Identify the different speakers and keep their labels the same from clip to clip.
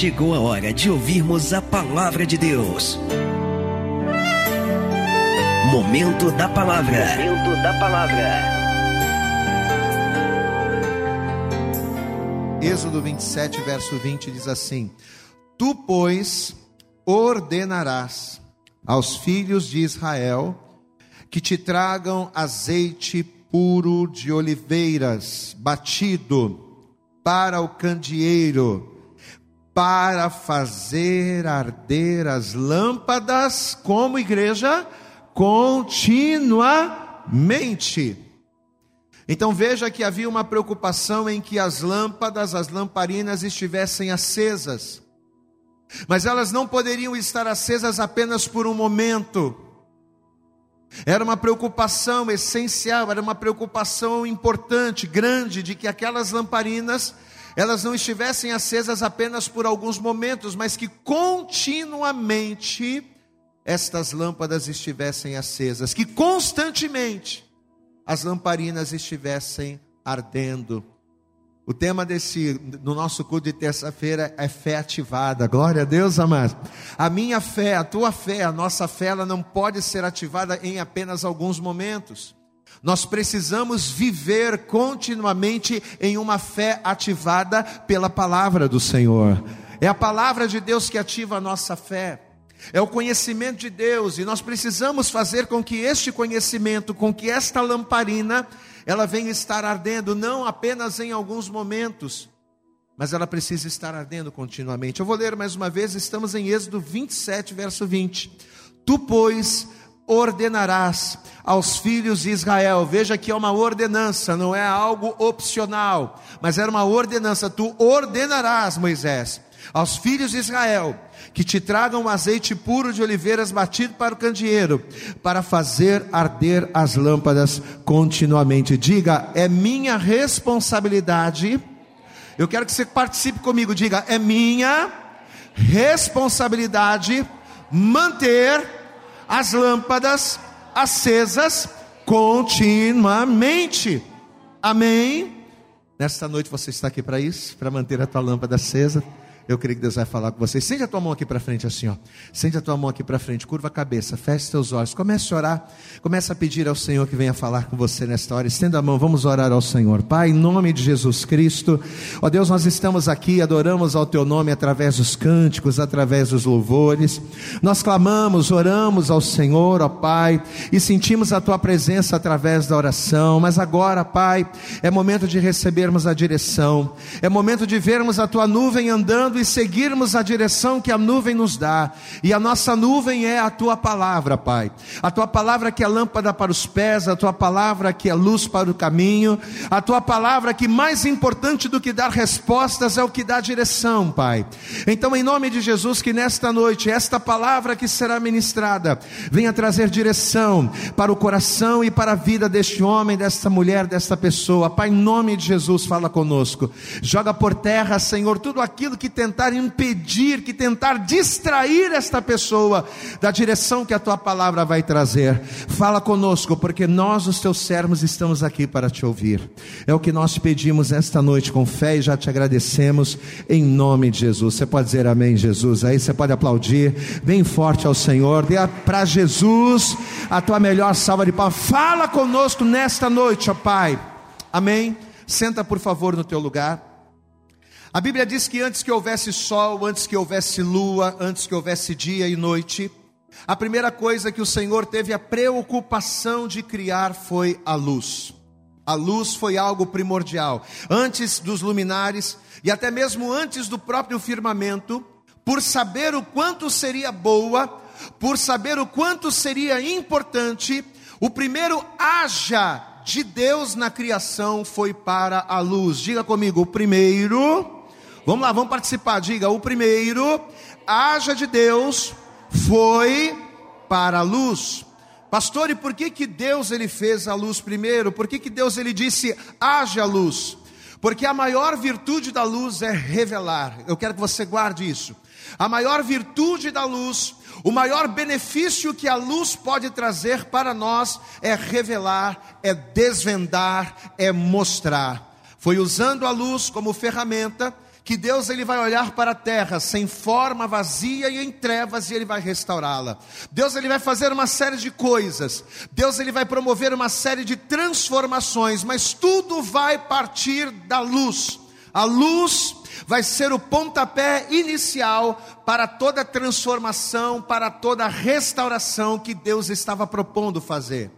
Speaker 1: chegou a hora de ouvirmos a palavra de Deus. Momento da palavra. Momento da palavra.
Speaker 2: Êxodo 27, verso 20 diz assim: Tu, pois, ordenarás aos filhos de Israel que te tragam azeite puro de oliveiras, batido para o candeeiro, para fazer arder as lâmpadas, como igreja, continuamente. Então veja que havia uma preocupação em que as lâmpadas, as lamparinas estivessem acesas. Mas elas não poderiam estar acesas apenas por um momento. Era uma preocupação essencial, era uma preocupação importante, grande, de que aquelas lamparinas elas não estivessem acesas apenas por alguns momentos, mas que continuamente estas lâmpadas estivessem acesas, que constantemente as lamparinas estivessem ardendo. O tema desse do nosso culto de terça-feira é fé ativada. Glória a Deus, amado. A minha fé, a tua fé, a nossa fé, ela não pode ser ativada em apenas alguns momentos. Nós precisamos viver continuamente em uma fé ativada pela palavra do Senhor. É a palavra de Deus que ativa a nossa fé. É o conhecimento de Deus e nós precisamos fazer com que este conhecimento, com que esta lamparina ela vem estar ardendo não apenas em alguns momentos, mas ela precisa estar ardendo continuamente. Eu vou ler mais uma vez, estamos em Êxodo 27, verso 20. Tu, pois, ordenarás aos filhos de Israel. Veja que é uma ordenança, não é algo opcional, mas era uma ordenança. Tu ordenarás, Moisés, aos filhos de Israel que te tragam azeite puro de oliveiras batido para o candeeiro, para fazer arder as lâmpadas continuamente. Diga, é minha responsabilidade. Eu quero que você participe comigo. Diga, é minha responsabilidade manter as lâmpadas acesas continuamente. Amém? Nesta noite você está aqui para isso, para manter a tua lâmpada acesa. Eu creio que Deus vai falar com você. Sente a tua mão aqui para frente, assim, ó. Sente a tua mão aqui para frente, curva a cabeça, feche teus olhos. Comece a orar. Comece a pedir ao Senhor que venha falar com você nesta hora. Estenda a mão, vamos orar ao Senhor. Pai, em nome de Jesus Cristo, ó Deus, nós estamos aqui, adoramos ao teu nome através dos cânticos, através dos louvores. Nós clamamos, oramos ao Senhor, ó Pai, e sentimos a tua presença através da oração. Mas agora, Pai, é momento de recebermos a direção. É momento de vermos a tua nuvem andando e seguirmos a direção que a nuvem nos dá. E a nossa nuvem é a tua palavra, Pai. A tua palavra que é lâmpada para os pés, a tua palavra que é luz para o caminho, a tua palavra que mais importante do que dar respostas é o que dá direção, Pai. Então, em nome de Jesus, que nesta noite, esta palavra que será ministrada, venha trazer direção para o coração e para a vida deste homem, desta mulher, desta pessoa. Pai, em nome de Jesus, fala conosco. Joga por terra, Senhor, tudo aquilo que tem tentar impedir, que tentar distrair esta pessoa da direção que a tua palavra vai trazer. Fala conosco, porque nós, os teus servos, estamos aqui para te ouvir. É o que nós pedimos esta noite com fé e já te agradecemos em nome de Jesus. Você pode dizer amém, Jesus? Aí você pode aplaudir bem forte ao Senhor. Dê para Jesus a tua melhor salva de palmas. Fala conosco nesta noite, ó Pai. Amém. Senta, por favor, no teu lugar. A Bíblia diz que antes que houvesse sol, antes que houvesse lua, antes que houvesse dia e noite, a primeira coisa que o Senhor teve a preocupação de criar foi a luz. A luz foi algo primordial. Antes dos luminares e até mesmo antes do próprio firmamento, por saber o quanto seria boa, por saber o quanto seria importante, o primeiro haja de Deus na criação foi para a luz. Diga comigo, o primeiro Vamos lá, vamos participar. Diga: o primeiro, haja de Deus, foi para a luz. Pastor, e por que, que Deus ele fez a luz primeiro? Por que, que Deus ele disse haja luz? Porque a maior virtude da luz é revelar. Eu quero que você guarde isso. A maior virtude da luz, o maior benefício que a luz pode trazer para nós é revelar, é desvendar, é mostrar. Foi usando a luz como ferramenta que Deus ele vai olhar para a terra sem forma, vazia e em trevas e ele vai restaurá-la. Deus ele vai fazer uma série de coisas. Deus ele vai promover uma série de transformações, mas tudo vai partir da luz. A luz vai ser o pontapé inicial para toda transformação, para toda restauração que Deus estava propondo fazer.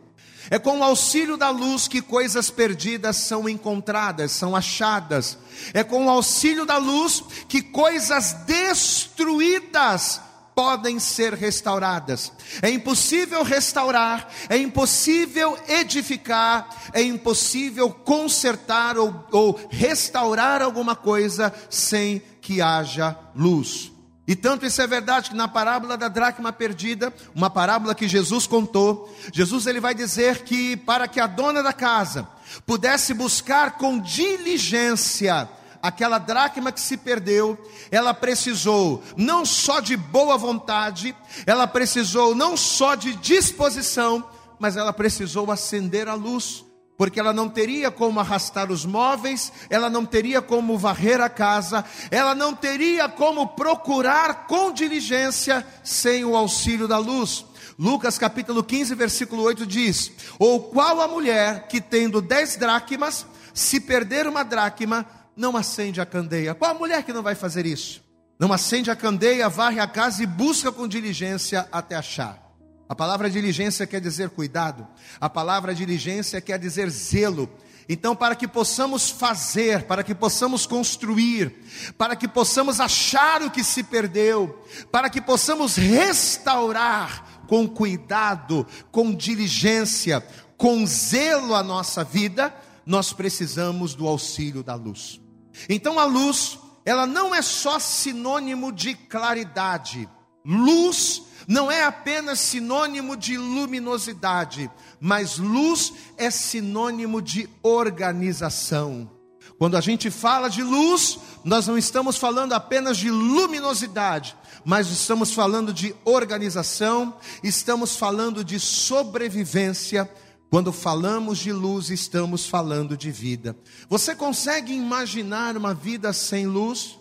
Speaker 2: É com o auxílio da luz que coisas perdidas são encontradas, são achadas. É com o auxílio da luz que coisas destruídas podem ser restauradas. É impossível restaurar, é impossível edificar, é impossível consertar ou, ou restaurar alguma coisa sem que haja luz. E tanto isso é verdade que na parábola da dracma perdida, uma parábola que Jesus contou, Jesus ele vai dizer que para que a dona da casa pudesse buscar com diligência aquela dracma que se perdeu, ela precisou não só de boa vontade, ela precisou não só de disposição, mas ela precisou acender a luz porque ela não teria como arrastar os móveis, ela não teria como varrer a casa, ela não teria como procurar com diligência sem o auxílio da luz. Lucas capítulo 15, versículo 8 diz: Ou qual a mulher que tendo dez dracmas, se perder uma dracma, não acende a candeia? Qual a mulher que não vai fazer isso? Não acende a candeia, varre a casa e busca com diligência até achar. A palavra diligência quer dizer cuidado, a palavra diligência quer dizer zelo. Então, para que possamos fazer, para que possamos construir, para que possamos achar o que se perdeu, para que possamos restaurar com cuidado, com diligência, com zelo a nossa vida, nós precisamos do auxílio da luz. Então, a luz, ela não é só sinônimo de claridade, luz não é apenas sinônimo de luminosidade, mas luz é sinônimo de organização. Quando a gente fala de luz, nós não estamos falando apenas de luminosidade, mas estamos falando de organização, estamos falando de sobrevivência. Quando falamos de luz, estamos falando de vida. Você consegue imaginar uma vida sem luz?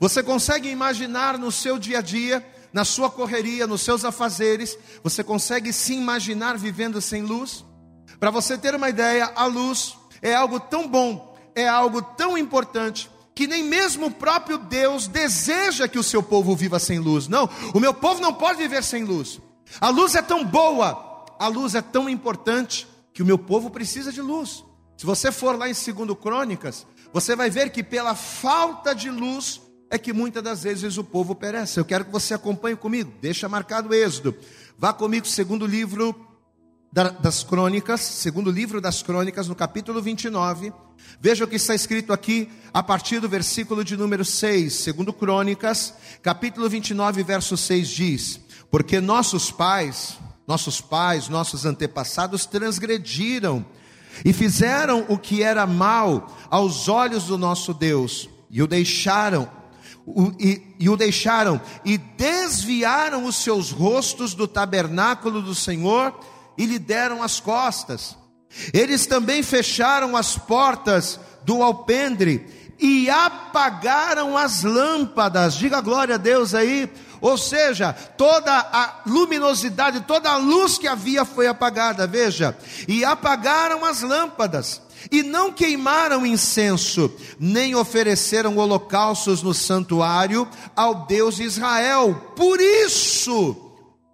Speaker 2: Você consegue imaginar no seu dia a dia? Na sua correria, nos seus afazeres, você consegue se imaginar vivendo sem luz? Para você ter uma ideia, a luz é algo tão bom, é algo tão importante, que nem mesmo o próprio Deus deseja que o seu povo viva sem luz. Não, o meu povo não pode viver sem luz. A luz é tão boa, a luz é tão importante, que o meu povo precisa de luz. Se você for lá em 2 Crônicas, você vai ver que pela falta de luz, é que muitas das vezes o povo perece. Eu quero que você acompanhe comigo, deixa marcado o Êxodo. Vá comigo, segundo livro das crônicas, segundo livro das crônicas, no capítulo 29. Veja o que está escrito aqui a partir do versículo de número 6. Segundo Crônicas, capítulo 29, verso 6 diz: Porque nossos pais, nossos pais, nossos antepassados transgrediram e fizeram o que era mal aos olhos do nosso Deus, e o deixaram e, e o deixaram e desviaram os seus rostos do tabernáculo do Senhor e lhe deram as costas. Eles também fecharam as portas do alpendre e apagaram as lâmpadas. Diga glória a Deus aí. Ou seja, toda a luminosidade, toda a luz que havia foi apagada, veja. E apagaram as lâmpadas e não queimaram incenso, nem ofereceram holocaustos no santuário ao Deus de Israel. Por isso,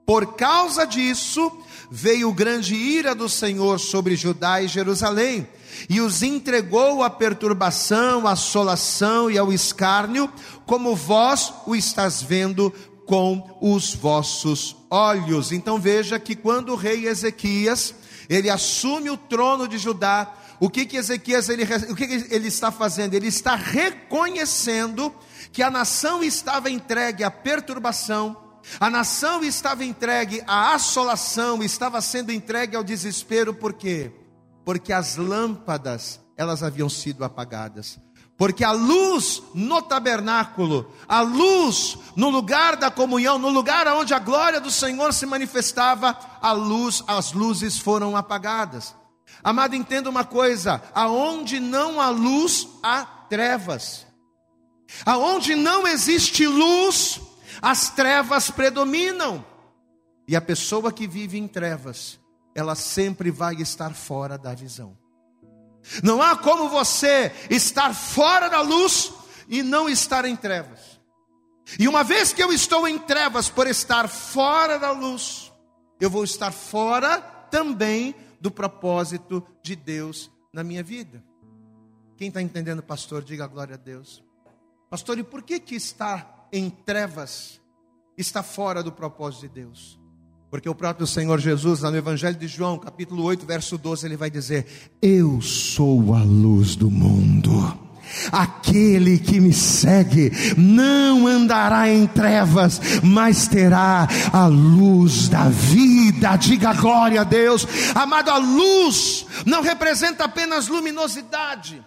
Speaker 2: por causa disso, veio grande ira do Senhor sobre Judá e Jerusalém, e os entregou à perturbação, à assolação e ao escárnio, como vós o estás vendo com os vossos olhos. Então veja que quando o rei Ezequias, ele assume o trono de Judá, o que que Ezequias ele, o que, que ele está fazendo? Ele está reconhecendo que a nação estava entregue à perturbação, a nação estava entregue à assolação, estava sendo entregue ao desespero, por quê? Porque as lâmpadas, elas haviam sido apagadas. Porque a luz no tabernáculo, a luz no lugar da comunhão, no lugar onde a glória do Senhor se manifestava, a luz, as luzes foram apagadas. Amado, entenda uma coisa: aonde não há luz, há trevas. Aonde não existe luz, as trevas predominam. E a pessoa que vive em trevas, ela sempre vai estar fora da visão. Não há como você estar fora da luz e não estar em trevas. E uma vez que eu estou em trevas por estar fora da luz, eu vou estar fora também do propósito de Deus na minha vida. Quem está entendendo, pastor, diga glória a Deus. Pastor, e por que que estar em trevas está fora do propósito de Deus? Porque o próprio Senhor Jesus, no Evangelho de João, capítulo 8, verso 12, ele vai dizer: Eu sou a luz do mundo. Aquele que me segue não andará em trevas, mas terá a luz da vida. Diga glória a Deus. Amado, a luz não representa apenas luminosidade.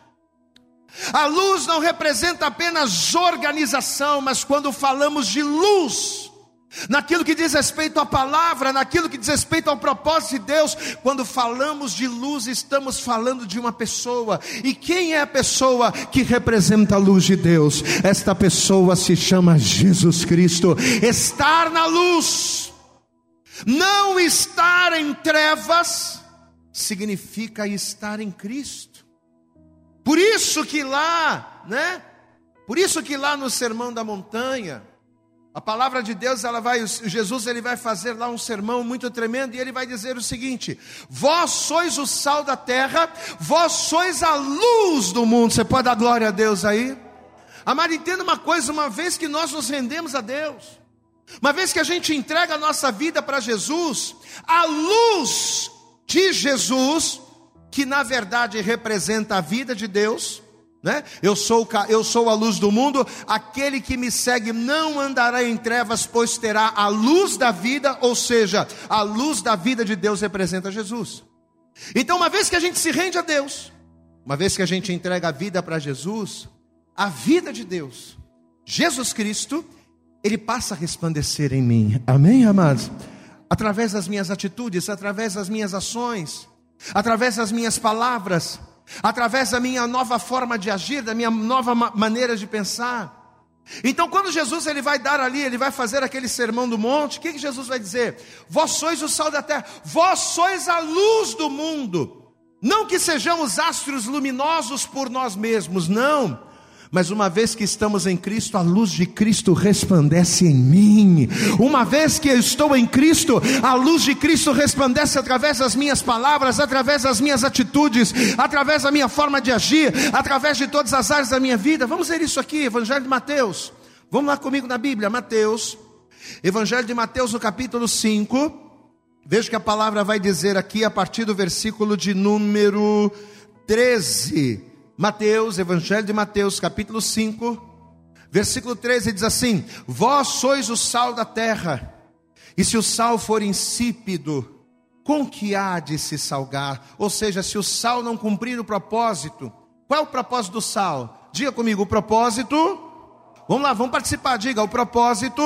Speaker 2: A luz não representa apenas organização, mas quando falamos de luz, naquilo que diz respeito à palavra, naquilo que diz respeito ao propósito de Deus, quando falamos de luz, estamos falando de uma pessoa. E quem é a pessoa que representa a luz de Deus? Esta pessoa se chama Jesus Cristo. Estar na luz, não estar em trevas, significa estar em Cristo. Por isso que lá, né? Por isso que lá no Sermão da Montanha, a palavra de Deus, ela vai, Jesus ele vai fazer lá um sermão muito tremendo e ele vai dizer o seguinte: Vós sois o sal da terra, vós sois a luz do mundo. Você pode dar glória a Deus aí? Amado, entenda uma coisa: uma vez que nós nos rendemos a Deus, uma vez que a gente entrega a nossa vida para Jesus, a luz de Jesus, que na verdade representa a vida de Deus, né? Eu, sou, eu sou a luz do mundo, aquele que me segue não andará em trevas, pois terá a luz da vida, ou seja, a luz da vida de Deus representa Jesus. Então, uma vez que a gente se rende a Deus, uma vez que a gente entrega a vida para Jesus, a vida de Deus, Jesus Cristo, ele passa a resplandecer em mim, amém, amados? Através das minhas atitudes, através das minhas ações, através das minhas palavras, através da minha nova forma de agir, da minha nova maneira de pensar. Então, quando Jesus ele vai dar ali, ele vai fazer aquele sermão do monte, o que, que Jesus vai dizer? Vós sois o sal da terra, vós sois a luz do mundo. Não que sejamos astros luminosos por nós mesmos, não, mas uma vez que estamos em Cristo, a luz de Cristo resplandece em mim. Uma vez que eu estou em Cristo, a luz de Cristo resplandece através das minhas palavras, através das minhas atitudes, através da minha forma de agir, através de todas as áreas da minha vida. Vamos ver isso aqui, Evangelho de Mateus. Vamos lá comigo na Bíblia, Mateus. Evangelho de Mateus, no capítulo 5. Veja que a palavra vai dizer aqui a partir do versículo de número 13. Mateus, Evangelho de Mateus, capítulo 5, versículo 13 diz assim: Vós sois o sal da terra, e se o sal for insípido, com que há de se salgar? Ou seja, se o sal não cumprir o propósito, qual é o propósito do sal? Diga comigo, o propósito. Vamos lá, vamos participar. Diga, o propósito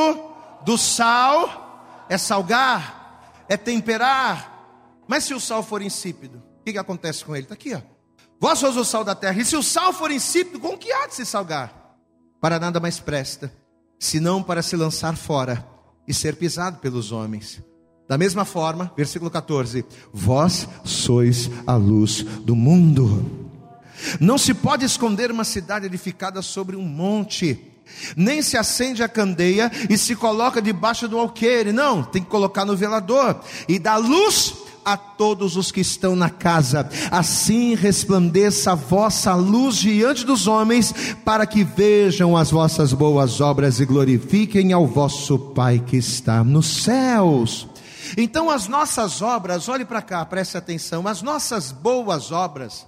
Speaker 2: do sal é salgar, é temperar. Mas se o sal for insípido, o que, que acontece com ele? Está aqui, ó. Vós sois o sal da terra, e se o sal for insípido, com que há de se salgar? Para nada mais presta, senão para se lançar fora e ser pisado pelos homens. Da mesma forma, versículo 14: Vós sois a luz do mundo. Não se pode esconder uma cidade edificada sobre um monte, nem se acende a candeia e se coloca debaixo do alqueire, não, tem que colocar no velador e dá luz a todos os que estão na casa. Assim resplandeça a vossa luz diante dos homens, para que vejam as vossas boas obras e glorifiquem ao vosso Pai que está nos céus. Então, as nossas obras, olhe para cá, preste atenção, as nossas boas obras,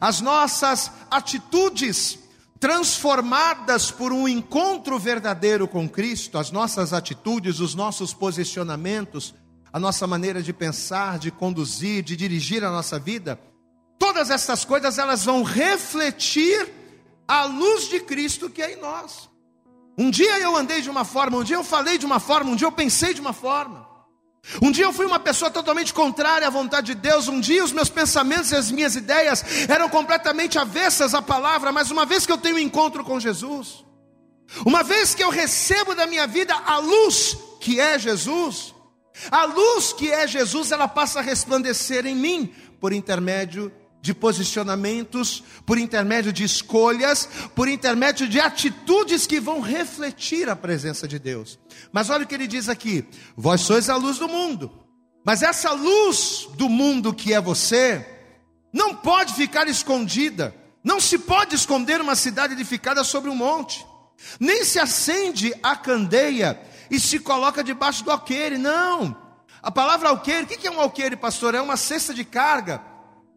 Speaker 2: as nossas atitudes, transformadas por um encontro verdadeiro com Cristo, as nossas atitudes, os nossos posicionamentos, a nossa maneira de pensar, de conduzir, de dirigir a nossa vida, todas essas coisas elas vão refletir a luz de Cristo que é em nós. Um dia eu andei de uma forma, um dia eu falei de uma forma, um dia eu pensei de uma forma. Um dia eu fui uma pessoa totalmente contrária à vontade de Deus. Um dia os meus pensamentos e as minhas ideias eram completamente avessas à palavra. Mas uma vez que eu tenho um encontro com Jesus, Uma vez que eu recebo da minha vida a luz que é Jesus, a luz que é Jesus, ela passa a resplandecer em mim por intermédio de posicionamentos, por intermédio de escolhas, por intermédio de atitudes que vão refletir a presença de Deus. Mas olha o que ele diz aqui: vós sois a luz do mundo. Mas essa luz do mundo que é você, não pode ficar escondida. Não se pode esconder uma cidade edificada sobre um monte. Nem se acende a candeia e se coloca debaixo do alqueire. Não. A palavra alqueire, o que é um alqueire, pastor? É uma cesta de carga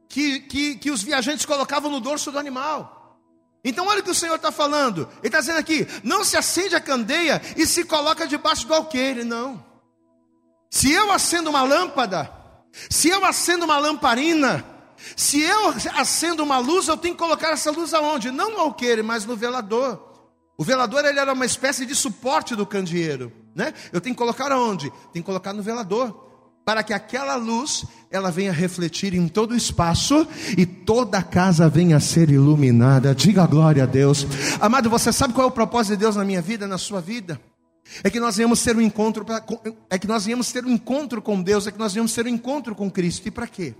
Speaker 2: que, que, que os viajantes colocavam no dorso do animal. Então, olha o que o Senhor está falando. Ele está dizendo aqui: não se acende a candeia e se coloca debaixo do alqueire. Não. Se eu acendo uma lâmpada, se eu acendo uma lamparina, se eu acendo uma luz, eu tenho que colocar essa luz aonde? Não no alqueire, mas no velador. O velador ele era uma espécie de suporte do candeeiro, né? Eu tenho que colocar aonde? Tenho que colocar no velador, para que aquela luz ela venha refletir em todo o espaço e toda a casa venha a ser iluminada. Diga glória a Deus. Amado, você sabe qual é o propósito de Deus na minha vida, na sua vida? É que nós viemos ter um encontro, pra, é que nós viemos ter um encontro com Deus, é que nós viemos ter um encontro com Cristo. E para quê?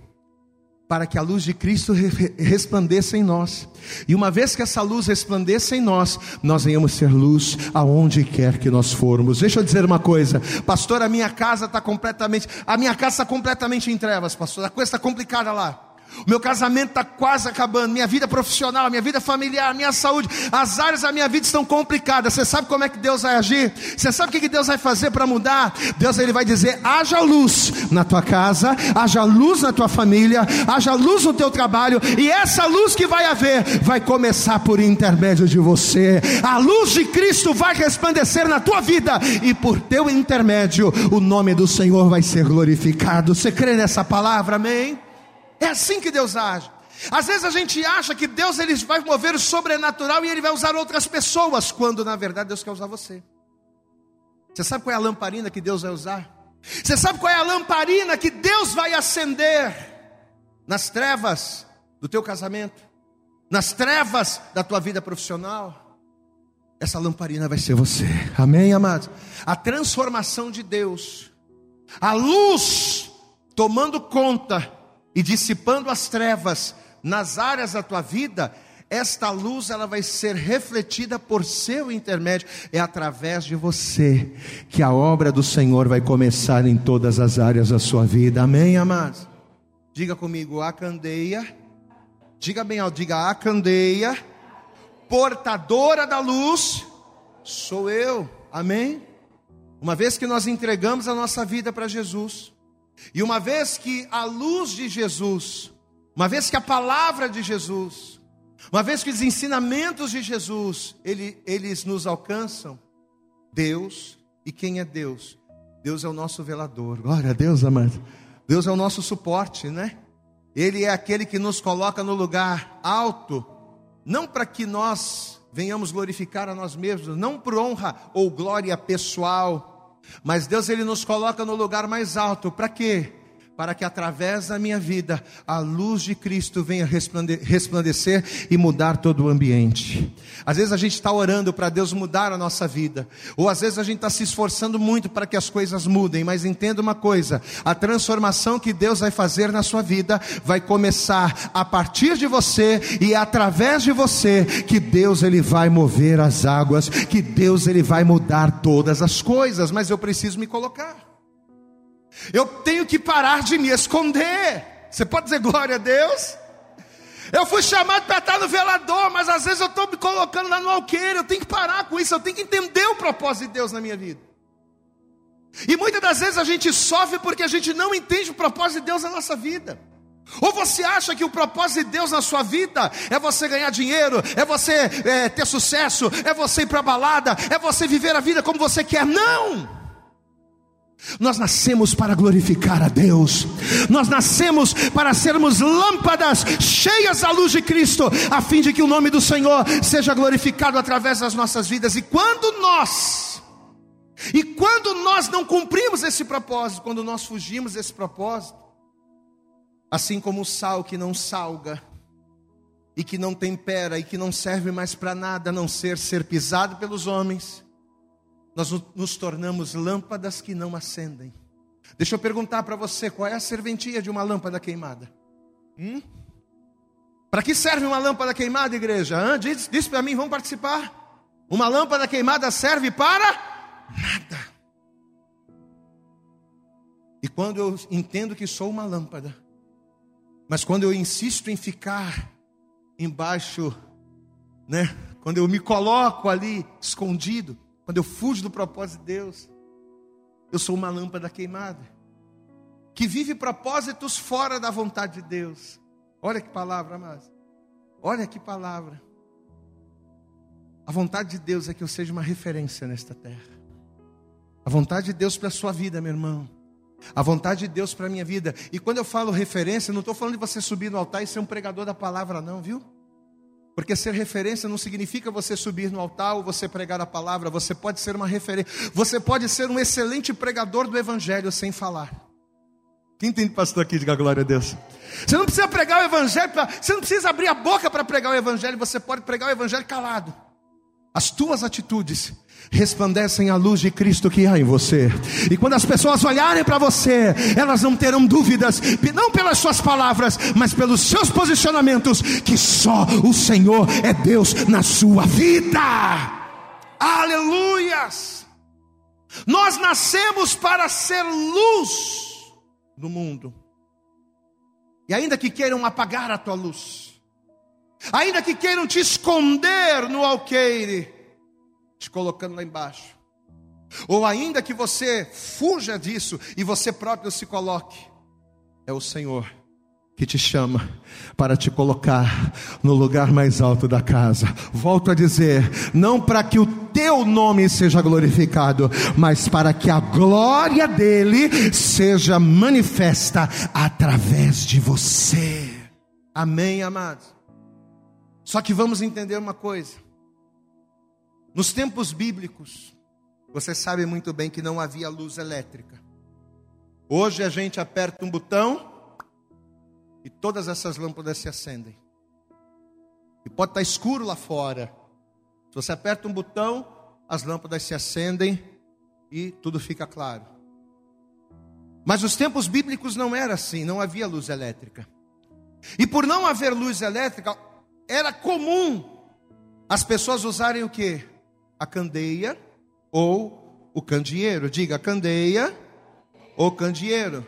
Speaker 2: Para que a luz de Cristo resplandeça em nós. E uma vez que essa luz resplandeça em nós, nós venhamos ser luz aonde quer que nós formos. Deixa eu dizer uma coisa, pastor, a minha casa está completamente, a minha casa está completamente em trevas, pastor. A coisa está complicada lá. O meu casamento está quase acabando, minha vida profissional, minha vida familiar, minha saúde, as áreas da minha vida estão complicadas. Você sabe como é que Deus vai agir? Você sabe o que Deus vai fazer para mudar? Deus ele vai dizer: haja luz na tua casa, haja luz na tua família, haja luz no teu trabalho, e essa luz que vai haver vai começar por intermédio de você. A luz de Cristo vai resplandecer na tua vida, e por teu intermédio o nome do Senhor vai ser glorificado. Você crê nessa palavra? Amém? É assim que Deus age. Às vezes a gente acha que Deus ele vai mover o sobrenatural e ele vai usar outras pessoas, quando na verdade Deus quer usar você. Você sabe qual é a lamparina que Deus vai usar? Você sabe qual é a lamparina que Deus vai acender nas trevas do teu casamento, nas trevas da tua vida profissional? Essa lamparina vai ser você. Amém, amados? A transformação de Deus, a luz tomando conta e dissipando as trevas nas áreas da tua vida, esta luz ela vai ser refletida por seu intermédio. É através de você que a obra do Senhor vai começar em todas as áreas da sua vida. Amém, amados? Diga comigo, a candeia. Diga bem alto, diga a candeia. Portadora da luz sou eu. Amém? Uma vez que nós entregamos a nossa vida para Jesus, e uma vez que a luz de Jesus, uma vez que a palavra de Jesus, uma vez que os ensinamentos de Jesus, ele, eles nos alcançam, Deus, e quem é Deus? Deus é o nosso velador. Glória a Deus, amado. Deus é o nosso suporte, né? Ele é aquele que nos coloca no lugar alto, não para que nós venhamos glorificar a nós mesmos, não por honra ou glória pessoal, mas Deus ele nos coloca no lugar mais alto. Para quê? Para que através da minha vida a luz de Cristo venha resplandecer e mudar todo o ambiente. Às vezes a gente está orando para Deus mudar a nossa vida, ou às vezes a gente está se esforçando muito para que as coisas mudem, mas entenda uma coisa: a transformação que Deus vai fazer na sua vida vai começar a partir de você e é através de você que Deus ele vai mover as águas, que Deus ele vai mudar todas as coisas, mas eu preciso me colocar. Eu tenho que parar de me esconder. Você pode dizer glória a Deus? Eu fui chamado para estar no velador, mas às vezes eu estou me colocando lá no alqueire. Eu tenho que parar com isso, eu tenho que entender o propósito de Deus na minha vida. E muitas das vezes a gente sofre porque a gente não entende o propósito de Deus na nossa vida. Ou você acha que o propósito de Deus na sua vida é você ganhar dinheiro, é você é, ter sucesso, é você ir para a balada, é você viver a vida como você quer? Não! Nós nascemos para glorificar a Deus, nós nascemos para sermos lâmpadas cheias da luz de Cristo, a fim de que o nome do Senhor seja glorificado através das nossas vidas. E quando nós, e quando nós não cumprimos esse propósito, quando nós fugimos desse propósito, assim como o sal que não salga, e que não tempera e que não serve mais para nada a não ser ser pisado pelos homens, nós nos tornamos lâmpadas que não acendem. Deixa eu perguntar para você: qual é a serventia de uma lâmpada queimada? Hum? Para que serve uma lâmpada queimada, igreja? Hã? Diz, diz para mim, vamos participar. Uma lâmpada queimada serve para nada. E quando eu entendo que sou uma lâmpada, mas quando eu insisto em ficar embaixo, né? Quando eu me coloco ali escondido, quando eu fujo do propósito de Deus, eu sou uma lâmpada queimada, que vive propósitos fora da vontade de Deus. Olha que palavra, amados. Olha que palavra. A vontade de Deus é que eu seja uma referência nesta terra. A vontade de Deus para a sua vida, meu irmão. A vontade de Deus para a minha vida. E quando eu falo referência, não estou falando de você subir no altar e ser um pregador da palavra, não, viu? Porque ser referência não significa você subir no altar ou você pregar a palavra. Você pode ser uma referência. Você pode ser um excelente pregador do evangelho sem falar. Quem entende, pastor, aqui? Diga glória a Deus. Você não precisa pregar o evangelho, pra... você não precisa abrir a boca para pregar o evangelho. Você pode pregar o evangelho calado. As tuas atitudes resplandecem a luz de Cristo que há em você. E quando as pessoas olharem para você, elas não terão dúvidas, não pelas suas palavras, mas pelos seus posicionamentos, que só o Senhor é Deus na sua vida. Aleluias! Nós nascemos para ser luz no mundo. E ainda que queiram apagar a tua luz, ainda que queiram te esconder no alqueire, te colocando lá embaixo. Ou ainda que você fuja disso e você próprio se coloque, é o Senhor que te chama para te colocar no lugar mais alto da casa. Volto a dizer, não para que o teu nome seja glorificado, mas para que a glória dele seja manifesta através de você. Amém, amados. Só que vamos entender uma coisa. Nos tempos bíblicos, você sabe muito bem que não havia luz elétrica. Hoje a gente aperta um botão e todas essas lâmpadas se acendem. E pode estar escuro lá fora. Se você aperta um botão, as lâmpadas se acendem e tudo fica claro. Mas nos tempos bíblicos não era assim, não havia luz elétrica. E por não haver luz elétrica, era comum as pessoas usarem o que? A candeia ou o candeeiro. Diga candeia ou candeeiro.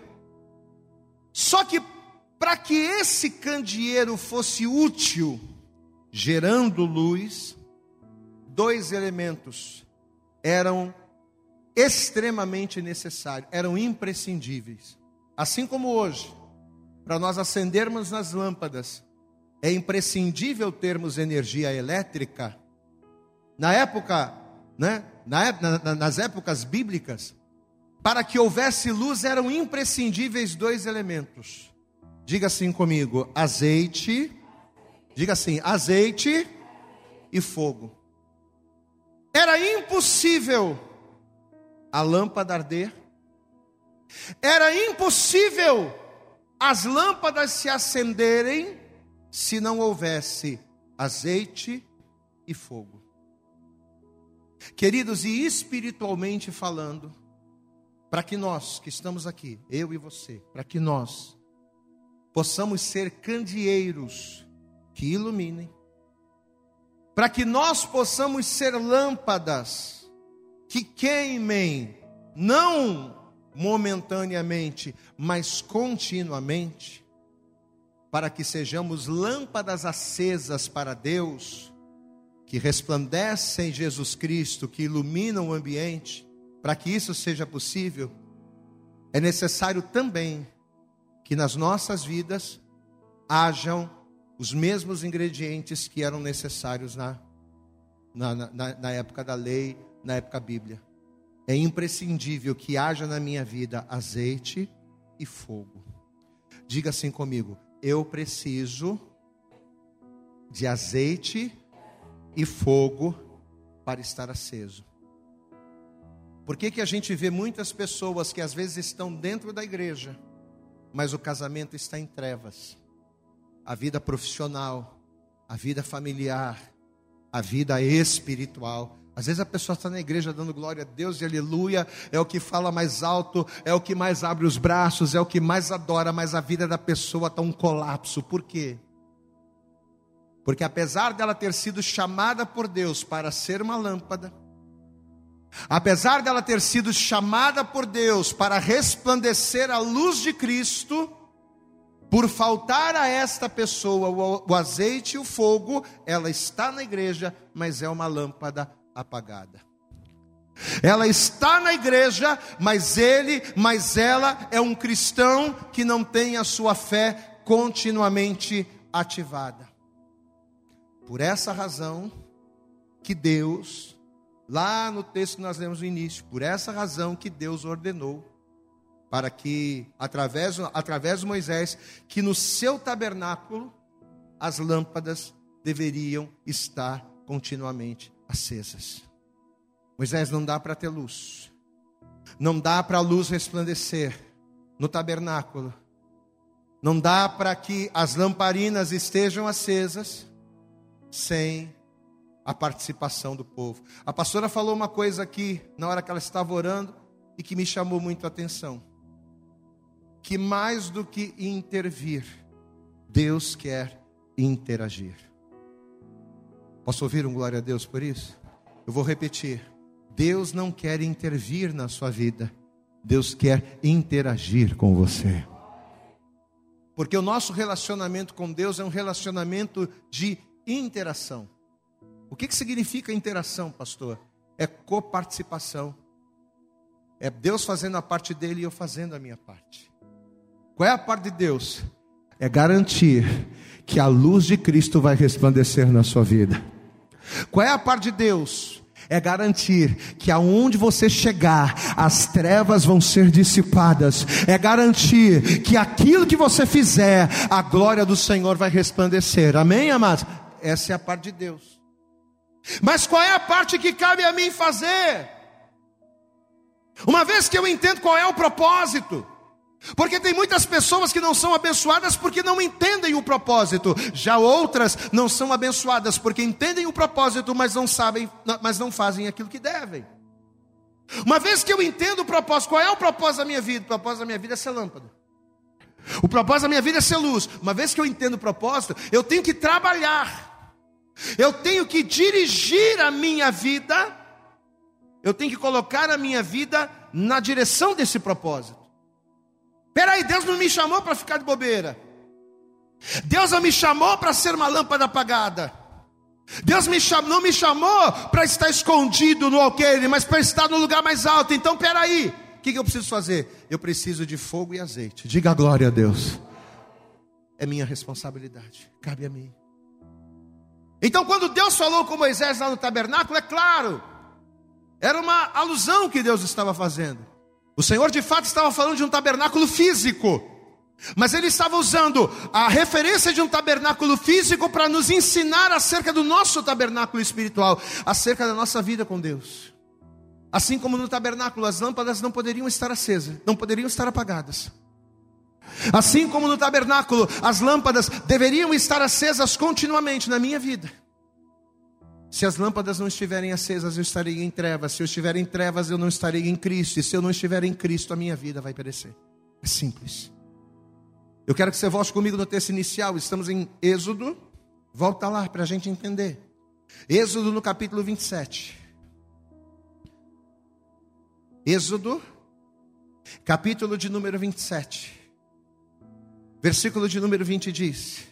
Speaker 2: Só que para que esse candeeiro fosse útil, gerando luz, dois elementos eram extremamente necessários, eram imprescindíveis. Assim como hoje, para nós acendermos nas lâmpadas, é imprescindível termos energia elétrica, na época, né, na, na, nas épocas bíblicas, para que houvesse luz eram imprescindíveis dois elementos. Diga assim comigo: azeite, diga assim, azeite e fogo. Era impossível a lâmpada arder, era impossível as lâmpadas se acenderem se não houvesse azeite e fogo. Queridos, e espiritualmente falando, para que nós que estamos aqui, eu e você, para que nós possamos ser candeeiros que iluminem, para que nós possamos ser lâmpadas que queimem, não momentaneamente, mas continuamente, para que sejamos lâmpadas acesas para Deus que resplandecem Jesus Cristo, que iluminam o ambiente, para que isso seja possível, é necessário também que nas nossas vidas hajam os mesmos ingredientes que eram necessários na, na, na, na época da lei, na época Bíblia. É imprescindível que haja na minha vida azeite e fogo. Diga assim comigo: eu preciso de azeite e fogo para estar aceso. Por que, que a gente vê muitas pessoas que às vezes estão dentro da igreja, mas o casamento está em trevas, a vida profissional, a vida familiar, a vida espiritual. Às vezes a pessoa está na igreja dando glória a Deus e aleluia, é o que fala mais alto, é o que mais abre os braços, é o que mais adora, mas a vida da pessoa está um colapso. Por quê? Porque apesar dela ter sido chamada por Deus para ser uma lâmpada, apesar dela ter sido chamada por Deus para resplandecer a luz de Cristo, por faltar a esta pessoa o, azeite e o fogo, ela está na igreja, mas é uma lâmpada apagada. Ela está na igreja, mas ele, mas ela é um cristão que não tem a sua fé continuamente ativada. Por essa razão que Deus, lá no texto que nós lemos no início, por essa razão que Deus ordenou para que através através de Moisés que no seu tabernáculo as lâmpadas deveriam estar continuamente acesas. Moisés, não dá para ter luz, não dá para a luz resplandecer no tabernáculo, não dá para que as lamparinas estejam acesas sem a participação do povo. A pastora falou uma coisa aqui na hora que ela estava orando e que me chamou muito a atenção. Que mais do que intervir, Deus quer interagir. Posso ouvir um glória a Deus por isso? Eu vou repetir. Deus não quer intervir na sua vida, Deus quer interagir com você. Porque o nosso relacionamento com Deus é um relacionamento de interação. O que, que significa interação, pastor? É coparticipação. É Deus fazendo a parte dele e eu fazendo a minha parte. Qual é a parte de Deus? É garantir que a luz de Cristo vai resplandecer na sua vida. Qual é a parte de Deus? É garantir que aonde você chegar, as trevas vão ser dissipadas. É garantir que aquilo que você fizer, a glória do Senhor vai resplandecer. Amém, amados? Essa é a parte de Deus. Mas qual é a parte que cabe a mim fazer? Uma vez que eu entendo qual é o propósito, porque tem muitas pessoas que não são abençoadas porque não entendem o propósito. Já outras não são abençoadas porque entendem o propósito, mas não sabem, mas não fazem aquilo que devem. Uma vez que eu entendo o propósito, qual é o propósito da minha vida? O propósito da minha vida é ser lâmpada. O propósito da minha vida é ser luz. Uma vez que eu entendo o propósito, eu tenho que trabalhar. Eu tenho que dirigir a minha vida. Eu tenho que colocar a minha vida na direção desse propósito. Peraí, Deus não me chamou para ficar de bobeira. Deus não me chamou para ser uma lâmpada apagada. Deus me cham, não me chamou para estar escondido no alqueire, mas para estar no lugar mais alto. Então, peraí, o que, que eu preciso fazer? Eu preciso de fogo e azeite. Diga glória a Deus. É minha responsabilidade, cabe a mim. Então, quando Deus falou com Moisés lá no tabernáculo, é claro, era uma alusão que Deus estava fazendo. O Senhor de fato estava falando de um tabernáculo físico, mas ele estava usando a referência de um tabernáculo físico para nos ensinar acerca do nosso tabernáculo espiritual, acerca da nossa vida com Deus. Assim como no tabernáculo as lâmpadas não poderiam estar acesas, não poderiam estar apagadas. Assim como no tabernáculo as lâmpadas deveriam estar acesas continuamente na minha vida. Se as lâmpadas não estiverem acesas, eu estarei em trevas. Se eu estiver em trevas, eu não estarei em Cristo. E se eu não estiver em Cristo, a minha vida vai perecer. É simples. Eu quero que você volte comigo no texto inicial. Estamos em Êxodo. Volta lá para a gente entender. Êxodo no capítulo 27. Êxodo, capítulo de número 27. Versículo de número 20 diz: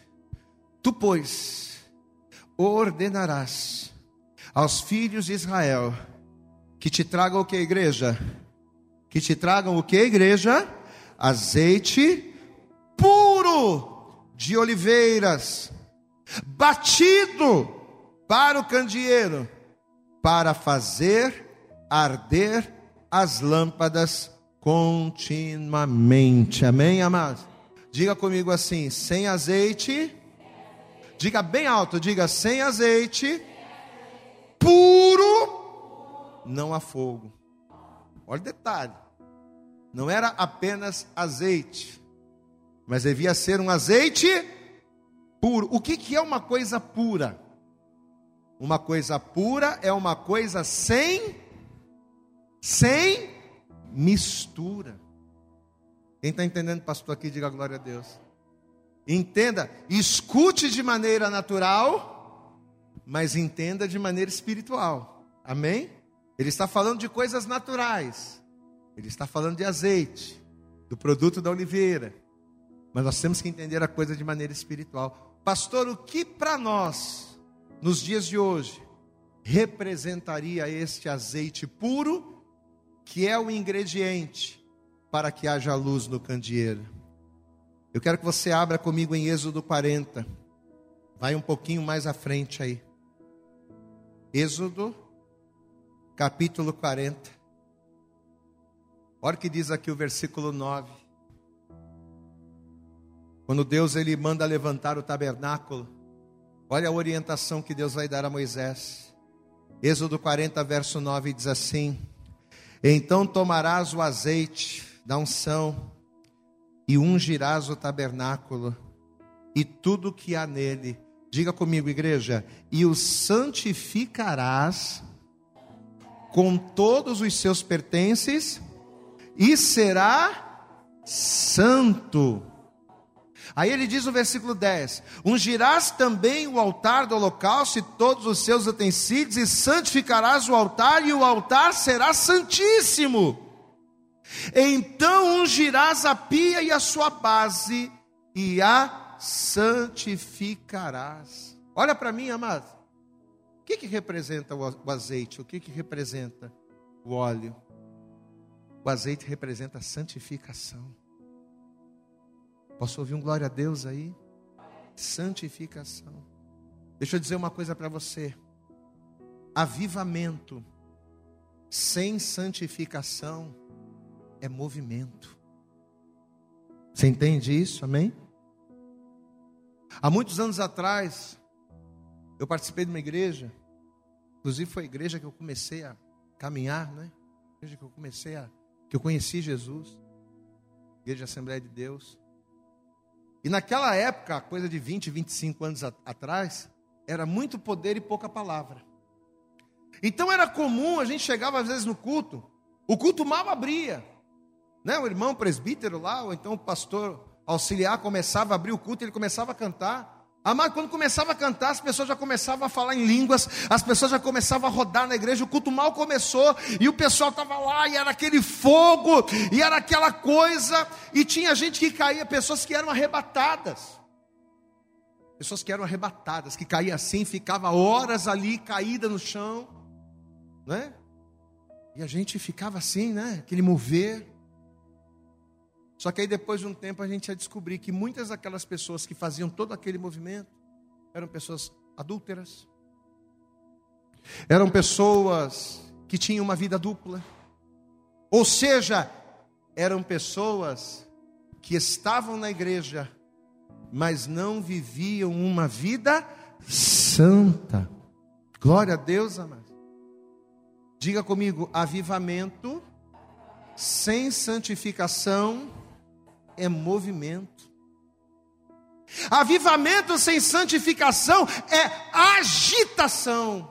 Speaker 2: Tu, pois, ordenarás aos filhos de Israel que te tragam o que, igreja? Que te tragam o que, igreja? Azeite puro de oliveiras, batido para o candeeiro, para fazer arder as lâmpadas continuamente. Amém, amados? Diga comigo assim: sem azeite. Diga bem alto, diga sem azeite puro, não há fogo. Olha o detalhe: não era apenas azeite, mas devia ser um azeite puro. O que, que é uma coisa pura? Uma coisa pura é uma coisa sem sem mistura. Quem está entendendo, pastor, aqui, diga glória a Deus. Entenda, escute de maneira natural, mas entenda de maneira espiritual. Amém? Ele está falando de coisas naturais. Ele está falando de azeite, do produto da oliveira. Mas nós temos que entender a coisa de maneira espiritual. Pastor, o que para nós, nos dias de hoje, representaria este azeite puro, que é o ingrediente para que haja luz no candeeiro? Eu quero que você abra comigo em Êxodo 40. Vai um pouquinho mais à frente aí. Êxodo, capítulo 40. Olha o que diz aqui o versículo 9. Quando Deus ele manda levantar o tabernáculo, olha a orientação que Deus vai dar a Moisés. Êxodo 40, verso 9 diz assim: Então tomarás o azeite da unção e ungirás o tabernáculo e tudo que há nele. Diga comigo, igreja, e o santificarás com todos os seus pertences e será santo Aí ele diz no versículo 10: Ungirás também o altar do holocausto e todos os seus utensílios, e santificarás o altar, e o altar será santíssimo. Então ungirás a pia e a sua base, e a santificarás. Olha para mim, amado. O que, que representa o azeite? O que, que representa o óleo? O azeite representa a santificação. Posso ouvir um glória a Deus aí? Santificação. Deixa eu dizer uma coisa para você. Avivamento sem santificação é movimento. Você entende isso? Amém? Há muitos anos atrás, eu participei de uma igreja, inclusive foi a igreja que eu comecei a caminhar, né? A igreja que eu comecei a que eu conheci Jesus. Igreja Assembleia de Deus. E naquela época, coisa de 20, 25 anos atrás, era muito poder e pouca palavra. Então era comum, a gente chegava às vezes no culto, o culto mal abria. Né? O irmão presbítero lá, ou então o pastor auxiliar começava a abrir o culto, ele começava a cantar. Amado, quando começava a cantar, as pessoas já começavam a falar em línguas, as pessoas já começavam a rodar na igreja, o culto mal começou, e o pessoal estava lá, e era aquele fogo, e era aquela coisa, e tinha gente que caía, pessoas que eram arrebatadas, pessoas que eram arrebatadas, que caía assim, ficava horas ali, caída no chão, né? E a gente ficava assim, né? Aquele mover. Só que aí depois de um tempo a gente ia descobrir que muitas daquelas pessoas que faziam todo aquele movimento eram pessoas adúlteras, eram pessoas que tinham uma vida dupla, ou seja, eram pessoas que estavam na igreja, mas não viviam uma vida santa. Glória a Deus, amado. Diga comigo, avivamento sem santificação é movimento. Avivamento sem santificação é agitação.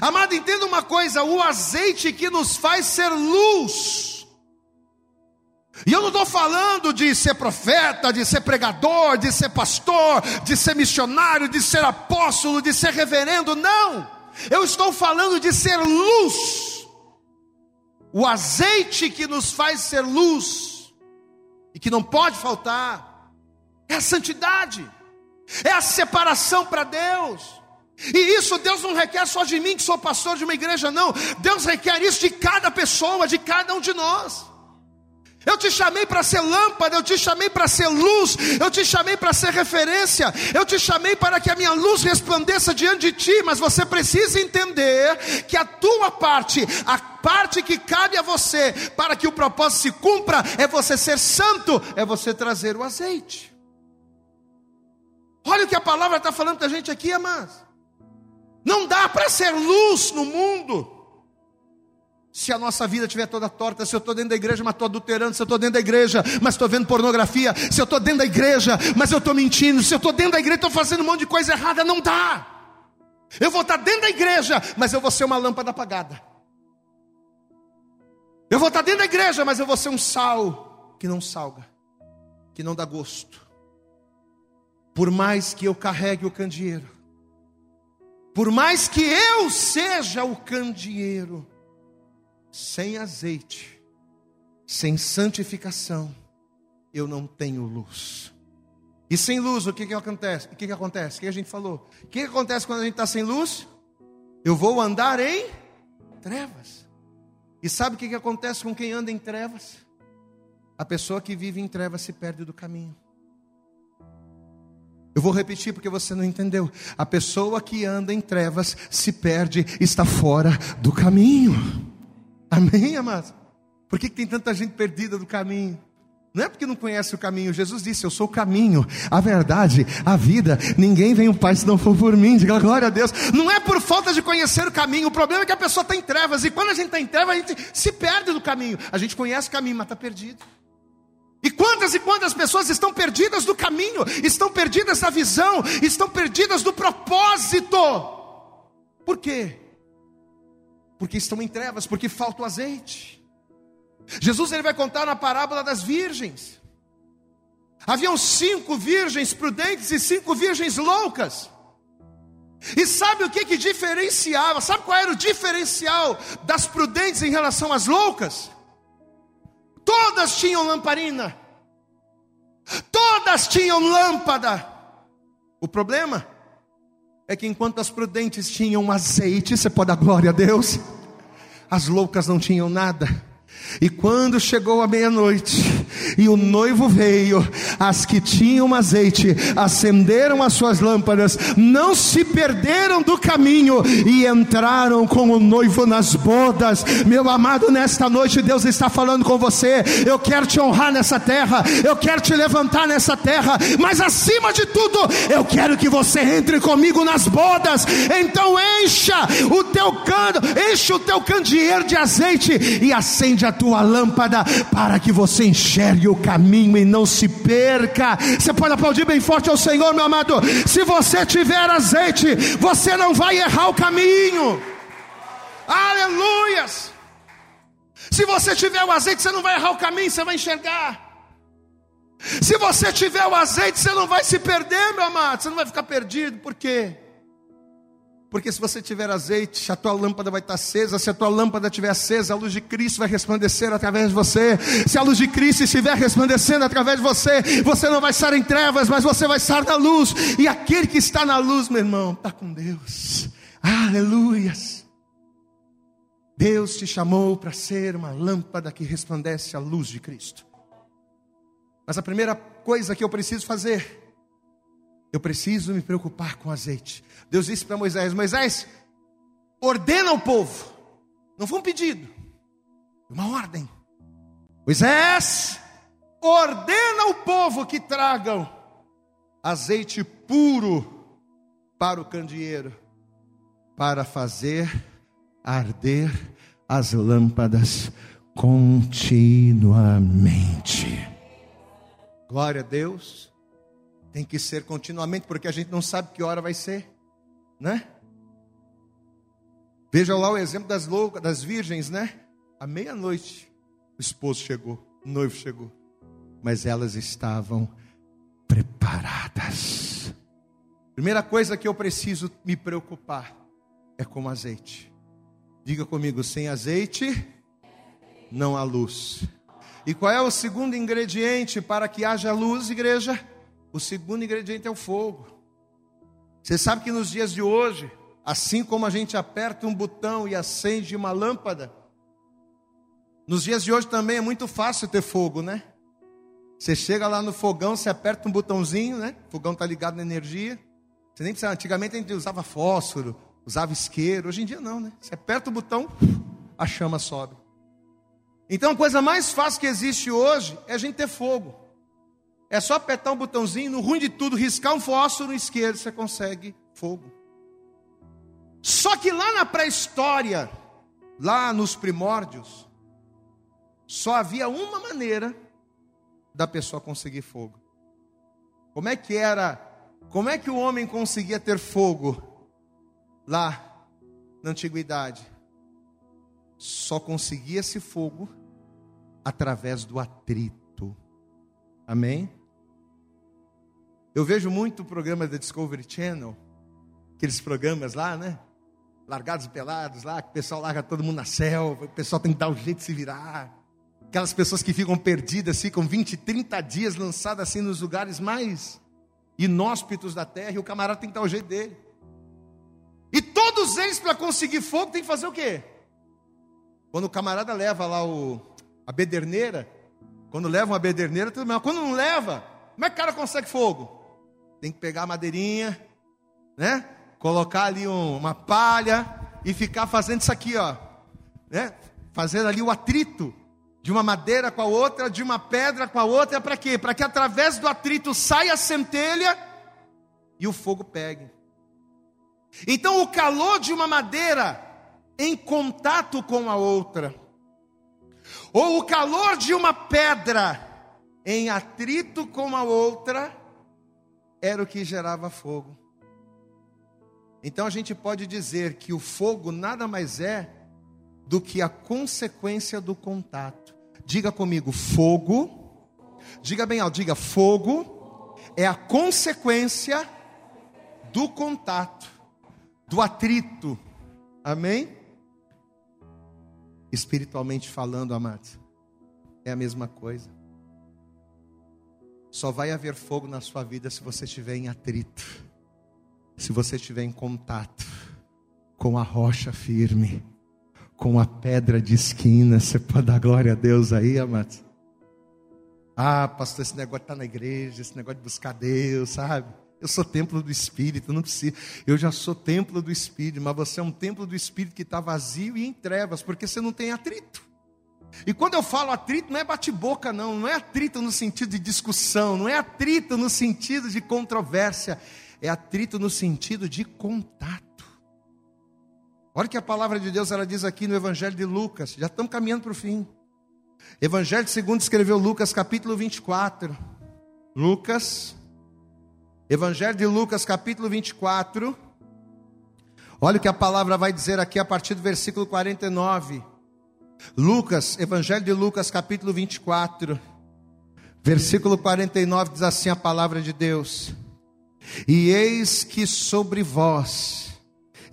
Speaker 2: Amado, entenda uma coisa: o azeite que nos faz ser luz. E eu não estou falando de ser profeta, de ser pregador, de ser pastor, de ser missionário, de ser apóstolo, de ser reverendo, não. Eu estou falando de ser luz. O azeite que nos faz ser luz e que não pode faltar é a santidade, é a separação para Deus. E isso Deus não requer só de mim, que sou pastor de uma igreja, não. Deus requer isso de cada pessoa, de cada um de nós. Eu te chamei para ser lâmpada, eu te chamei para ser luz, eu te chamei para ser referência, eu te chamei para que a minha luz resplandeça diante de ti, mas você precisa entender que a tua parte, a parte que cabe a você, para que o propósito se cumpra, é você ser santo, é você trazer o azeite. Olha o que a palavra está falando para a gente aqui, amados. Não dá para ser luz no mundo Se a nossa vida estiver toda torta, se eu estou dentro da igreja, mas estou adulterando, se eu estou dentro da igreja, mas estou vendo pornografia, se eu estou dentro da igreja, mas eu estou mentindo, se eu estou dentro da igreja, estou fazendo um monte de coisa errada, não dá. Eu vou estar dentro da igreja, mas eu vou ser uma lâmpada apagada. Eu vou estar dentro da igreja, mas eu vou ser um sal que não salga, que não dá gosto. Por mais que eu carregue o candeeiro, por mais que eu seja o candeeiro, sem azeite, sem santificação, eu não tenho luz. E sem luz, o que, que acontece? O que, que acontece? O que a gente falou? O que, que acontece quando a gente está sem luz? Eu vou andar em trevas. E sabe o que, acontece com quem anda em trevas? A pessoa que vive em trevas se perde do caminho. Eu vou repetir porque você não entendeu. A pessoa que anda em trevas se perde, está fora do caminho. Amém, amados? Por que, que tem tanta gente perdida do caminho? Não é porque não conhece o caminho. Jesus disse: Eu sou o caminho, a verdade, a vida. Ninguém vem o Pai se não for por mim. Diga glória a Deus. Não é por falta de conhecer o caminho. O problema é que a pessoa está em trevas. E quando a gente está em trevas, a gente se perde do caminho. A gente conhece o caminho, mas está perdido. E quantas e quantas pessoas estão perdidas do caminho, estão perdidas da visão, estão perdidas do propósito. Por quê? porque estão em trevas, porque falta o azeite. Jesus ele vai contar na parábola das virgens. Haviam cinco virgens prudentes e cinco virgens loucas. E sabe o que que diferenciava? Sabe qual era o diferencial das prudentes em relação às loucas? Todas tinham lamparina. Todas tinham lâmpada. O problema é que enquanto as prudentes tinham azeite, você pode dar glória a Deus, as loucas não tinham nada. E quando chegou a meia-noite e o noivo veio, as que tinham azeite acenderam as suas lâmpadas, não se perderam do caminho e entraram com o noivo nas bodas. Meu amado, nesta noite Deus está falando com você. Eu quero te honrar nessa terra, eu quero te levantar nessa terra, mas acima de tudo, eu quero que você entre comigo nas bodas. Então encha o teu cano, enche o teu candeeiro de azeite e acende a tua lâmpada para que você enxergue o caminho e não se perca. Você pode aplaudir bem forte ao Senhor, meu amado. Se você tiver azeite, você não vai errar o caminho. Aleluias! Se você tiver o azeite, você não vai errar o caminho, você vai enxergar. Se você tiver o azeite, você não vai se perder, meu amado. Você não vai ficar perdido, por quê? Porque se você tiver azeite, a tua lâmpada vai estar acesa. Se a tua lâmpada estiver acesa, a luz de Cristo vai resplandecer através de você. Se a luz de Cristo estiver resplandecendo através de você, você não vai estar em trevas, mas você vai estar na luz. E aquele que está na luz, meu irmão, está com Deus. Aleluias. Deus te chamou para ser uma lâmpada que resplandece a luz de Cristo. Mas a primeira coisa que eu preciso fazer eu preciso me preocupar com azeite. Deus disse para Moisés: Moisés, ordena ao povo. Não foi um pedido, uma ordem. Moisés, ordena ao povo que tragam azeite puro para o candeeiro, para fazer arder as lâmpadas continuamente. Glória a Deus. Tem que ser continuamente, porque a gente não sabe que hora vai ser, né? Veja lá o exemplo das loucas, das virgens, né? À meia-noite, o esposo chegou, o noivo chegou, mas elas estavam preparadas. Primeira coisa que eu preciso me preocupar é com azeite. Diga comigo, sem azeite não há luz. E qual é o segundo ingrediente para que haja luz, igreja? O segundo ingrediente é o fogo. Você sabe que nos dias de hoje, assim como a gente aperta um botão e acende uma lâmpada, nos dias de hoje também é muito fácil ter fogo, né? Você chega lá no fogão, você aperta um botãozinho, né? O fogão está ligado na energia. Você nem precisa. Antigamente a gente usava fósforo, usava isqueiro. Hoje em dia não, né? Você aperta o botão, a chama sobe. Então a coisa mais fácil que existe hoje é a gente ter fogo. É só apertar um botãozinho, no ruim de tudo, riscar um fósforo no esquerdo, você consegue fogo. Só que lá na pré-história, lá nos primórdios, só havia uma maneira da pessoa conseguir fogo. Como é que era? Como é que o homem conseguia ter fogo lá na antiguidade? Só conseguia esse fogo através do atrito. Amém? Eu vejo muito o programa da Discovery Channel, aqueles programas lá, né? Largados e pelados lá, que o pessoal larga todo mundo na selva, o pessoal tem que dar o jeito de se virar. Aquelas pessoas que ficam perdidas, ficam 20, 30 dias lançadas assim nos lugares mais inóspitos da terra, e o camarada tem que dar o jeito dele. E todos eles, para conseguir fogo, tem que fazer o quê? Quando o camarada leva lá o, a bederneira, quando leva uma bederneira, tudo bem. Quando não leva, como é que o cara consegue fogo? Tem que pegar a madeirinha, né? Colocar ali um, uma palha e ficar fazendo isso aqui, ó, né? Fazendo ali o atrito de uma madeira com a outra, de uma pedra com a outra, para quê? Para que através do atrito saia a centelha e o fogo pegue. Então o calor de uma madeira em contato com a outra, ou o calor de uma pedra em atrito com a outra, era o que gerava fogo. Então a gente pode dizer que o fogo nada mais é do que a consequência do contato. Diga comigo, fogo. Diga bem alto, diga fogo é a consequência do contato, do atrito. Amém? Espiritualmente falando, amados, é a mesma coisa. Só vai haver fogo na sua vida se você estiver em atrito, se você estiver em contato com a rocha firme com a pedra de esquina. Você pode dar glória a Deus aí, amados? Ah, pastor, esse negócio estar na igreja, esse negócio de buscar Deus, sabe? Eu sou templo do Espírito, não precisa. Eu já sou templo do Espírito, mas você é um templo do Espírito que está vazio e em trevas, porque você não tem atrito. E quando eu falo atrito, não é bate-boca, não, não é atrito no sentido de discussão, não é atrito no sentido de controvérsia, é atrito no sentido de contato. Olha que a palavra de Deus ela diz aqui no Evangelho de Lucas, já estamos caminhando para o fim. Evangelho segundo escreveu Lucas, capítulo 24. Lucas, Evangelho de Lucas, capítulo 24. Olha o que a palavra vai dizer aqui a partir do versículo 49. Lucas, Evangelho de Lucas, capítulo 24, versículo 49 diz assim a palavra de Deus: E eis que sobre vós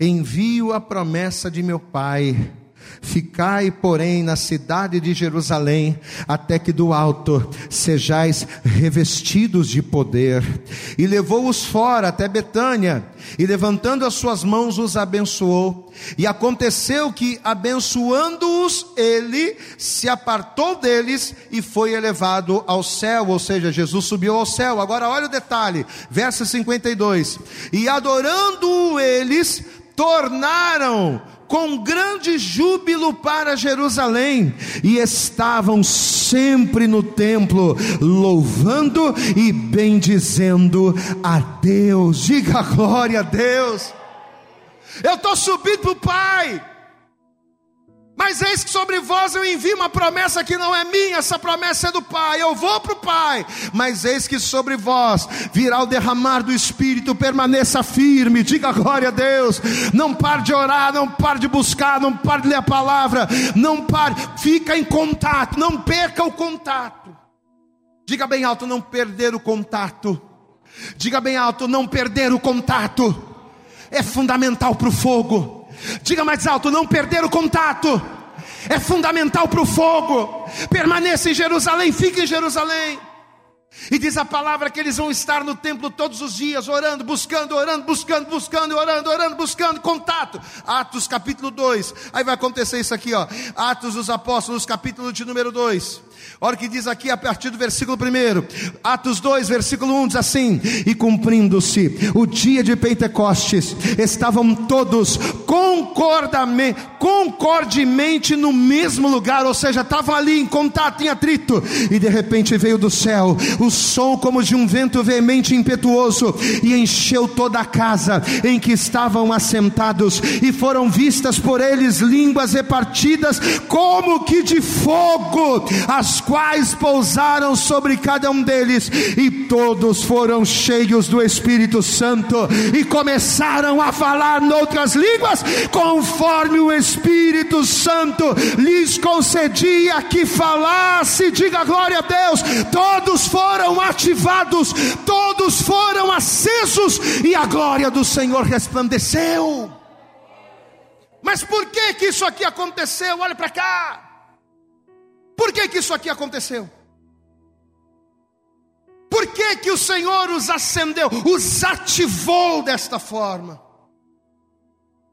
Speaker 2: envio a promessa de meu Pai. Ficai, porém, na cidade de Jerusalém, até que do alto sejais revestidos de poder. E levou-os fora até Betânia, e levantando as suas mãos os abençoou. E aconteceu que, abençoando-os, ele se apartou deles e foi elevado ao céu, ou seja, Jesus subiu ao céu. Agora olha o detalhe, verso 52. E adorando eles, tornaram com grande júbilo para Jerusalém e estavam sempre no templo, louvando e bendizendo a Deus. Diga glória a Deus. Eu estou subindo para o Pai. Mas eis que sobre vós eu envio uma promessa que não é minha, essa promessa é do Pai. Eu vou para o Pai, mas eis que sobre vós virá o derramar do Espírito, permaneça firme, diga glória a Deus. Não pare de orar, não pare de buscar, não pare de ler a palavra, não pare, fica em contato, não perca o contato. Diga bem alto, não perder o contato. Diga bem alto, não perder o contato. É fundamental para o fogo. Diga mais alto: não perder o contato. É fundamental para o fogo. Permaneça em Jerusalém, fique em Jerusalém. E diz a palavra que eles vão estar no templo todos os dias, orando, buscando, orando, buscando, buscando, orando, orando, buscando, contato. Atos capítulo 2. Aí vai acontecer isso aqui, ó. Atos dos Apóstolos, capítulo de número 2. Olha o que diz aqui a partir do versículo 1. Atos 2, versículo 1 diz assim: E cumprindo-se o dia de Pentecostes, estavam todos concordemente, no mesmo lugar, ou seja, estavam ali em contato, em atrito, e de repente veio do céu o som como de um vento veemente e impetuoso, e encheu toda a casa em que estavam assentados, e foram vistas por eles línguas repartidas como que de fogo, as quais pousaram sobre cada um deles, e todos foram cheios do Espírito Santo e começaram a falar noutras línguas, conforme o Espírito Santo lhes concedia que falasse. Diga glória a Deus. Todos foram ativados, todos foram acesos e a glória do Senhor resplandeceu. Mas por que que isso aqui aconteceu? Olha para cá. Por que que isso aqui aconteceu? Por que que o Senhor os acendeu, os ativou desta forma?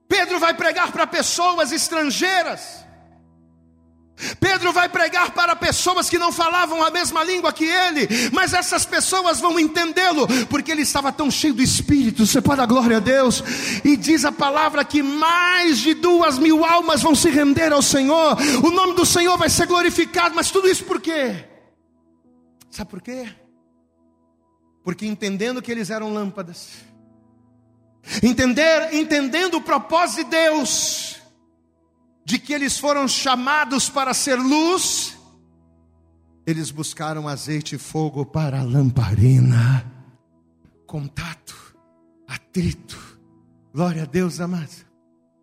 Speaker 2: Pedro vai pregar para pessoas estrangeiras. Pedro vai pregar para pessoas que não falavam a mesma língua que ele, mas essas pessoas vão entendê-lo, porque ele estava tão cheio do Espírito. Você pode dar glória a Deus, e diz a palavra que mais de duas mil almas vão se render ao Senhor, o nome do Senhor vai ser glorificado, mas tudo isso por quê? Sabe por quê? Porque entendendo que eles eram lâmpadas, entender, entendendo o propósito de Deus, de que eles foram chamados para ser luz, eles buscaram azeite e fogo para a lamparina. Contato, atrito. Glória a Deus, amado.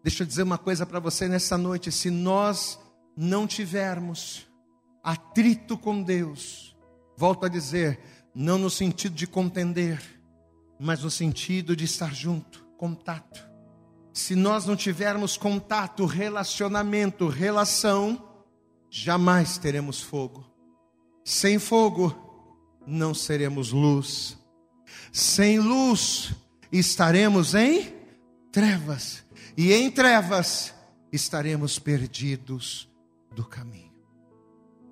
Speaker 2: Deixa eu dizer uma coisa para você nessa noite: se nós não tivermos atrito com Deus, volto a dizer, não no sentido de contender, mas no sentido de estar junto, contato se nós não tivermos contato, relacionamento, relação, jamais teremos fogo. Sem fogo, não seremos luz. Sem luz, estaremos em trevas. E em trevas, estaremos perdidos do caminho.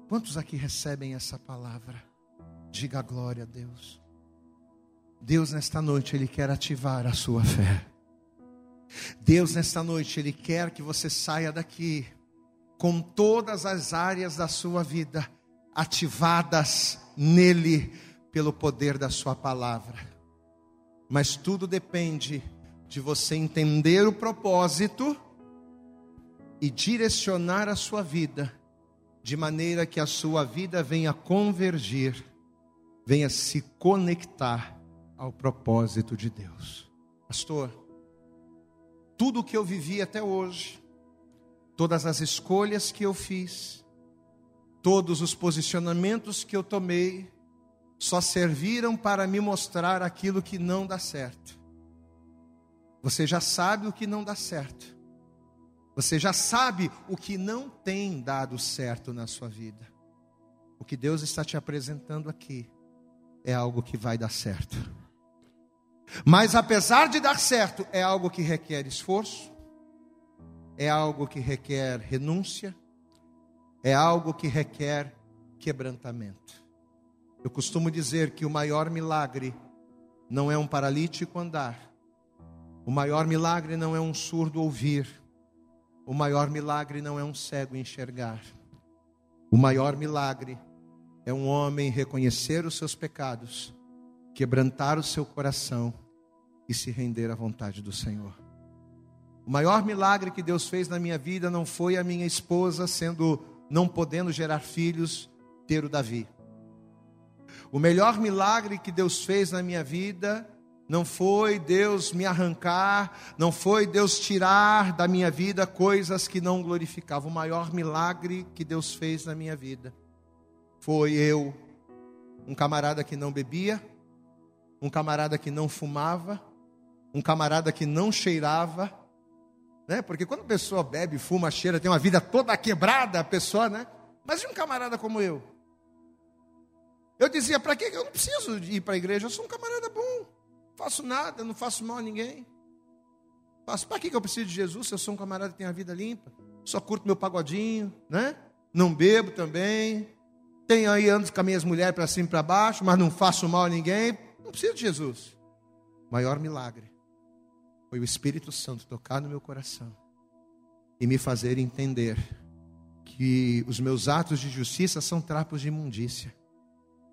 Speaker 2: Quantos aqui recebem essa palavra? Diga glória a Deus. Deus, nesta noite, Ele quer ativar a sua fé. Deus, nesta noite, Ele quer que você saia daqui com todas as áreas da sua vida ativadas nele pelo poder da Sua palavra. Mas tudo depende de você entender o propósito e direcionar a sua vida de maneira que a sua vida venha convergir, venha se conectar ao propósito de Deus. Pastor, tudo o que eu vivi até hoje, todas as escolhas que eu fiz, todos os posicionamentos que eu tomei, só serviram para me mostrar aquilo que não dá certo. Você já sabe o que não dá certo. Você já sabe o que não tem dado certo na sua vida. O que Deus está te apresentando aqui é algo que vai dar certo. Mas apesar de dar certo, é algo que requer esforço, é algo que requer renúncia, é algo que requer quebrantamento. Eu costumo dizer que o maior milagre não é um paralítico andar, o maior milagre não é um surdo ouvir, o maior milagre não é um cego enxergar, o maior milagre é um homem reconhecer os seus pecados, quebrantar o seu coração e se render à vontade do Senhor. O maior milagre que Deus fez na minha vida não foi a minha esposa sendo não podendo gerar filhos ter o Davi. O melhor milagre que Deus fez na minha vida não foi Deus me arrancar, não foi Deus tirar da minha vida coisas que não glorificavam. O maior milagre que Deus fez na minha vida foi eu, um camarada que não bebia, um camarada que não fumava, um camarada que não cheirava, né? Porque quando a pessoa bebe, fuma, cheira, tem uma vida toda quebrada, a pessoa, né? Mas e um camarada como eu? Eu dizia, para que eu não preciso ir para a igreja? Eu sou um camarada bom, faço nada, não faço mal a ninguém. Faço, para que eu preciso de Jesus se eu sou um camarada que tem a vida limpa? Só curto meu pagodinho, né? Não bebo também. Tenho aí anos com as minhas mulheres para cima e para baixo, mas não faço mal a ninguém. Não preciso de Jesus. Maior milagre foi o Espírito Santo tocar no meu coração e me fazer entender que os meus atos de justiça são trapos de imundícia.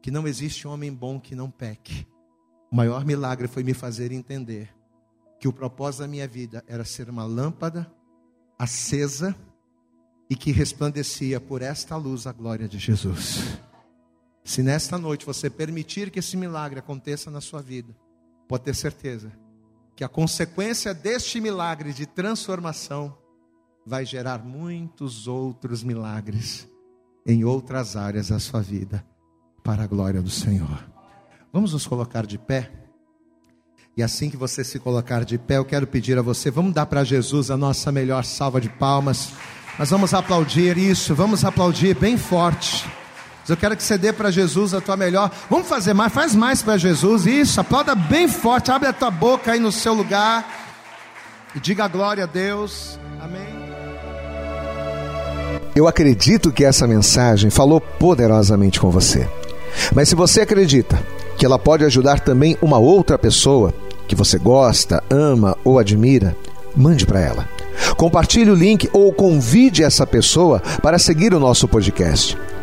Speaker 2: que não existe homem bom que não peque. O maior milagre foi me fazer entender que o propósito da minha vida era ser uma lâmpada acesa e que resplandecia por esta luz a glória de Jesus. Se nesta noite você permitir que esse milagre aconteça na sua vida, pode ter certeza que a consequência deste milagre de transformação vai gerar muitos outros milagres em outras áreas da sua vida, para a glória do Senhor. Vamos nos colocar de pé? E assim que você se colocar de pé, eu quero pedir a você, vamos dar para Jesus a nossa melhor salva de palmas. Nós vamos aplaudir isso, vamos aplaudir bem forte. Eu quero que você dê para Jesus a tua melhor. Vamos fazer mais, faz mais para Jesus. Isso, aplauda bem forte, abre a tua boca aí no seu lugar e diga glória a Deus. Amém.
Speaker 3: Eu acredito que essa mensagem falou poderosamente com você. Mas se você acredita que ela pode ajudar também uma outra pessoa que você gosta, ama ou admira, mande para ela. Compartilhe o link ou convide essa pessoa para seguir o nosso podcast.